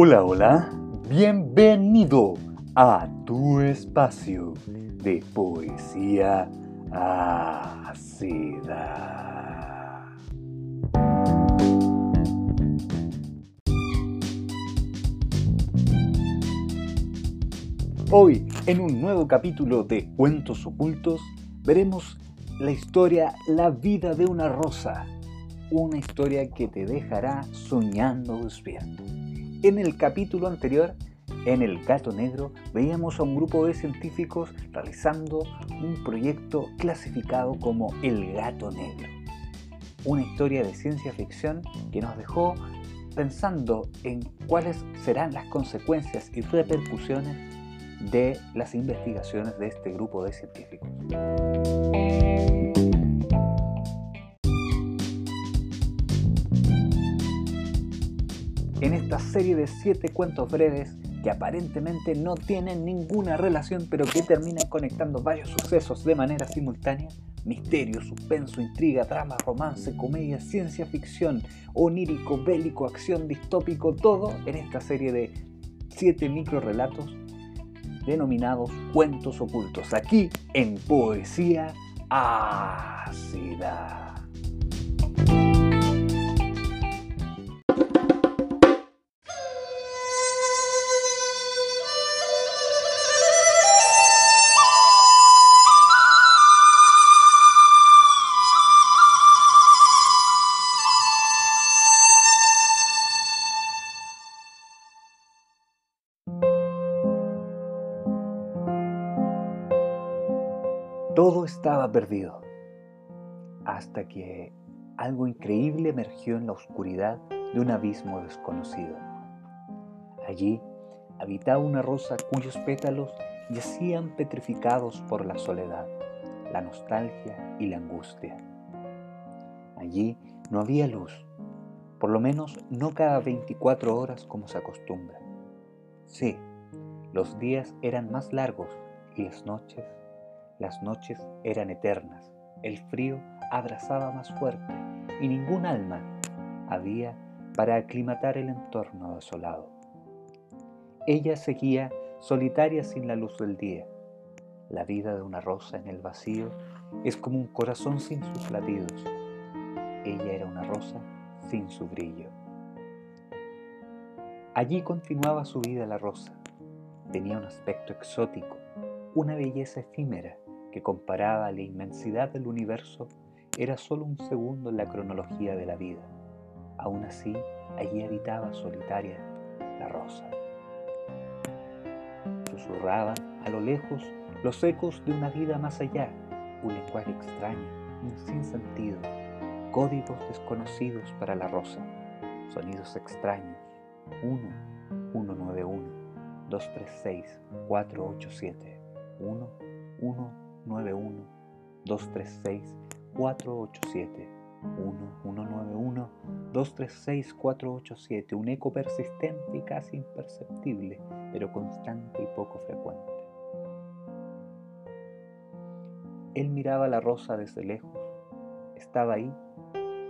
Hola, hola, bienvenido a tu espacio de poesía ácida. Hoy, en un nuevo capítulo de Cuentos Ocultos, veremos la historia La vida de una rosa, una historia que te dejará soñando despierto. En el capítulo anterior, en El Gato Negro, veíamos a un grupo de científicos realizando un proyecto clasificado como El Gato Negro. Una historia de ciencia ficción que nos dejó pensando en cuáles serán las consecuencias y repercusiones de las investigaciones de este grupo de científicos. En esta serie de siete cuentos breves que aparentemente no tienen ninguna relación pero que terminan conectando varios sucesos de manera simultánea. Misterio, suspenso, intriga, drama, romance, comedia, ciencia ficción, onírico, bélico, acción, distópico, todo en esta serie de siete microrelatos denominados cuentos ocultos, aquí en Poesía Ácida. Todo estaba perdido, hasta que algo increíble emergió en la oscuridad de un abismo desconocido. Allí habitaba una rosa cuyos pétalos yacían petrificados por la soledad, la nostalgia y la angustia. Allí no había luz, por lo menos no cada 24 horas como se acostumbra. Sí, los días eran más largos y las noches las noches eran eternas, el frío abrazaba más fuerte y ningún alma había para aclimatar el entorno desolado. Ella seguía solitaria sin la luz del día. La vida de una rosa en el vacío es como un corazón sin sus latidos. Ella era una rosa sin su brillo. Allí continuaba su vida la rosa. Tenía un aspecto exótico, una belleza efímera que comparada a la inmensidad del universo era solo un segundo en la cronología de la vida. Aún así, allí habitaba solitaria la rosa. Susurraban a lo lejos los ecos de una vida más allá, un lenguaje extraño, un sinsentido, códigos desconocidos para la rosa, sonidos extraños, 1, 191, 236, 487, 1, 1, 91 236 487 1191 236 487 un eco persistente y casi imperceptible, pero constante y poco frecuente. Él miraba la rosa desde lejos. Estaba ahí,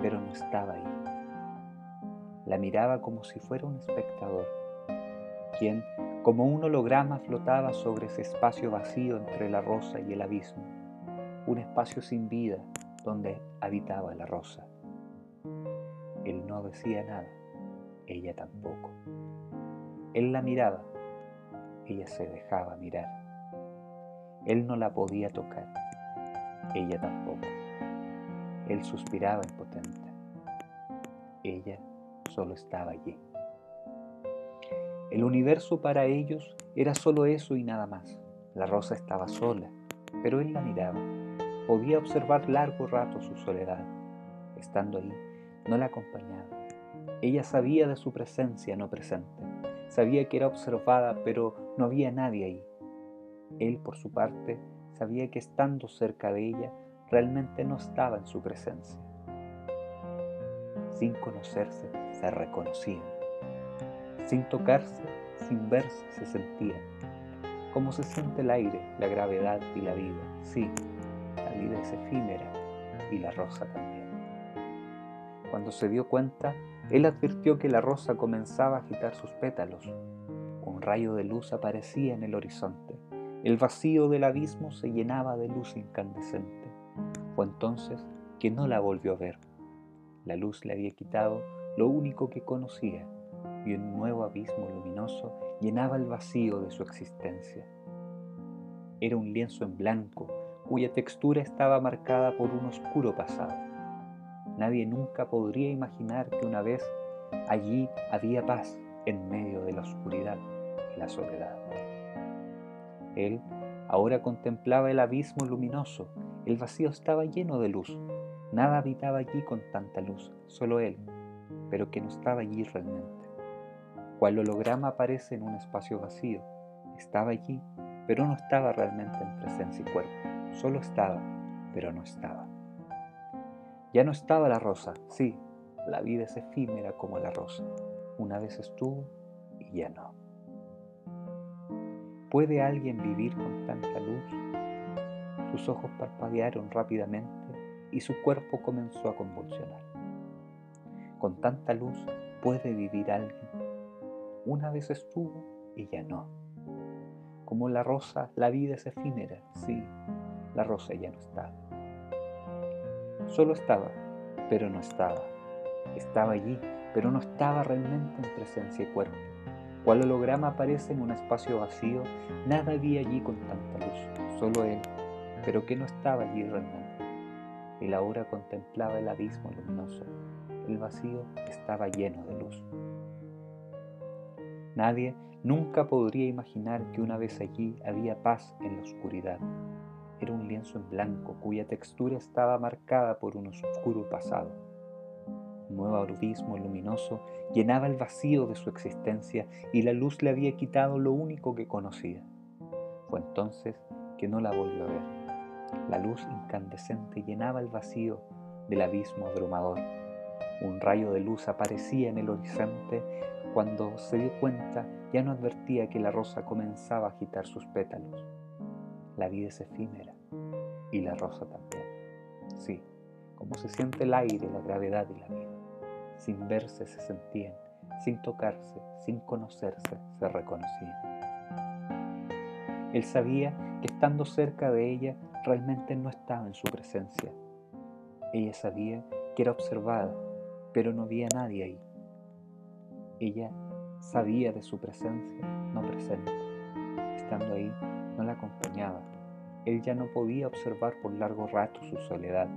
pero no estaba ahí. La miraba como si fuera un espectador, quien como un holograma flotaba sobre ese espacio vacío entre la rosa y el abismo, un espacio sin vida donde habitaba la rosa. Él no decía nada, ella tampoco. Él la miraba, ella se dejaba mirar. Él no la podía tocar, ella tampoco. Él suspiraba impotente. Ella solo estaba allí. El universo para ellos era solo eso y nada más. La rosa estaba sola, pero él la miraba. Podía observar largo rato su soledad. Estando ahí, no la acompañaba. Ella sabía de su presencia no presente. Sabía que era observada, pero no había nadie ahí. Él, por su parte, sabía que estando cerca de ella, realmente no estaba en su presencia. Sin conocerse, se reconocían. Sin tocarse, sin verse, se sentía. Como se siente el aire, la gravedad y la vida. Sí, la vida es efímera y la rosa también. Cuando se dio cuenta, él advirtió que la rosa comenzaba a agitar sus pétalos. Un rayo de luz aparecía en el horizonte. El vacío del abismo se llenaba de luz incandescente. Fue entonces que no la volvió a ver. La luz le había quitado lo único que conocía y un nuevo abismo luminoso llenaba el vacío de su existencia. Era un lienzo en blanco cuya textura estaba marcada por un oscuro pasado. Nadie nunca podría imaginar que una vez allí había paz en medio de la oscuridad y la soledad. Él ahora contemplaba el abismo luminoso, el vacío estaba lleno de luz, nada habitaba allí con tanta luz, solo él, pero que no estaba allí realmente. Cual holograma aparece en un espacio vacío, estaba allí, pero no estaba realmente en presencia y cuerpo, solo estaba, pero no estaba. Ya no estaba la rosa, sí, la vida es efímera como la rosa, una vez estuvo y ya no. ¿Puede alguien vivir con tanta luz? Sus ojos parpadearon rápidamente y su cuerpo comenzó a convulsionar. Con tanta luz puede vivir alguien. Una vez estuvo y ya no. Como la rosa, la vida es efímera, sí, la rosa ya no estaba. Solo estaba, pero no estaba. Estaba allí, pero no estaba realmente en presencia y cuerpo. Cual holograma aparece en un espacio vacío, nada había allí con tanta luz, solo él, pero que no estaba allí realmente. Él ahora contemplaba el abismo luminoso. El vacío estaba lleno de luz. Nadie nunca podría imaginar que una vez allí había paz en la oscuridad. Era un lienzo en blanco cuya textura estaba marcada por un oscuro pasado un nuevo abismo luminoso llenaba el vacío de su existencia y la luz le había quitado lo único que conocía. Fue entonces que no la volvió a ver. La luz incandescente llenaba el vacío del abismo abrumador. Un rayo de luz aparecía en el horizonte cuando se dio cuenta ya no advertía que la rosa comenzaba a agitar sus pétalos. La vida es efímera y la rosa también. Sí, como se siente el aire, la gravedad y la vida. Sin verse se sentían, sin tocarse, sin conocerse se reconocían. Él sabía que estando cerca de ella realmente no estaba en su presencia. Ella sabía que era observada, pero no había nadie ahí. Ella sabía de su presencia no presente. Estando ahí, no la acompañaba. Él ya no podía observar por largo rato su soledad,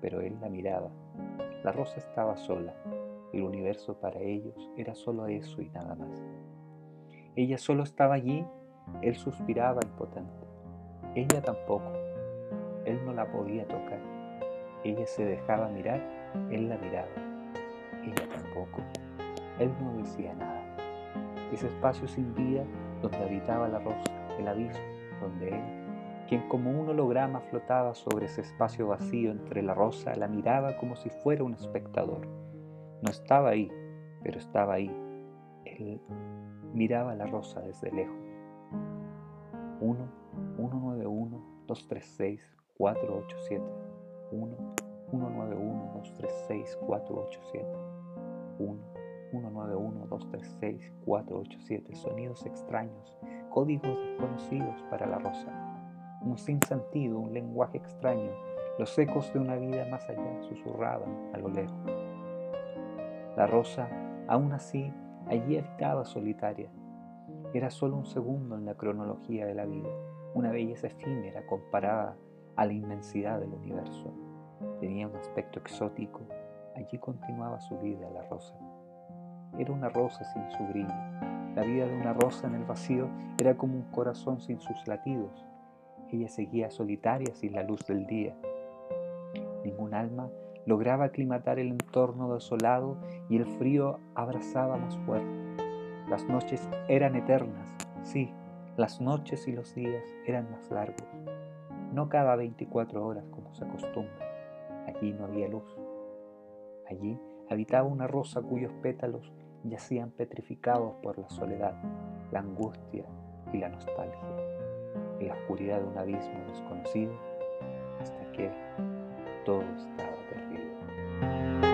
pero él la miraba. La rosa estaba sola. El universo para ellos era solo eso y nada más. Ella solo estaba allí, él suspiraba impotente. Ella tampoco. Él no la podía tocar. Ella se dejaba mirar, él la miraba. Ella tampoco. Él no decía nada. Ese espacio sin vida donde habitaba la rosa, el abismo, donde él quien como un holograma flotaba sobre ese espacio vacío entre la rosa, la miraba como si fuera un espectador. No estaba ahí, pero estaba ahí. Él miraba la rosa desde lejos. 1 191 236 487 1 191 236 487 1 191 236 487 Sonidos extraños, códigos desconocidos para la rosa un sinsentido, un lenguaje extraño, los ecos de una vida más allá susurraban a lo lejos. La rosa, aún así, allí habitaba solitaria. Era solo un segundo en la cronología de la vida, una belleza efímera comparada a la inmensidad del universo. Tenía un aspecto exótico. Allí continuaba su vida la rosa. Era una rosa sin su brillo. La vida de una rosa en el vacío era como un corazón sin sus latidos, ella seguía solitaria sin la luz del día. Ningún alma lograba aclimatar el entorno desolado y el frío abrazaba más fuerte. Las noches eran eternas, sí, las noches y los días eran más largos, no cada 24 horas como se acostumbra. Allí no había luz. Allí habitaba una rosa cuyos pétalos yacían petrificados por la soledad, la angustia y la nostalgia, en la oscuridad de un abismo desconocido, hasta que todo estaba perdido.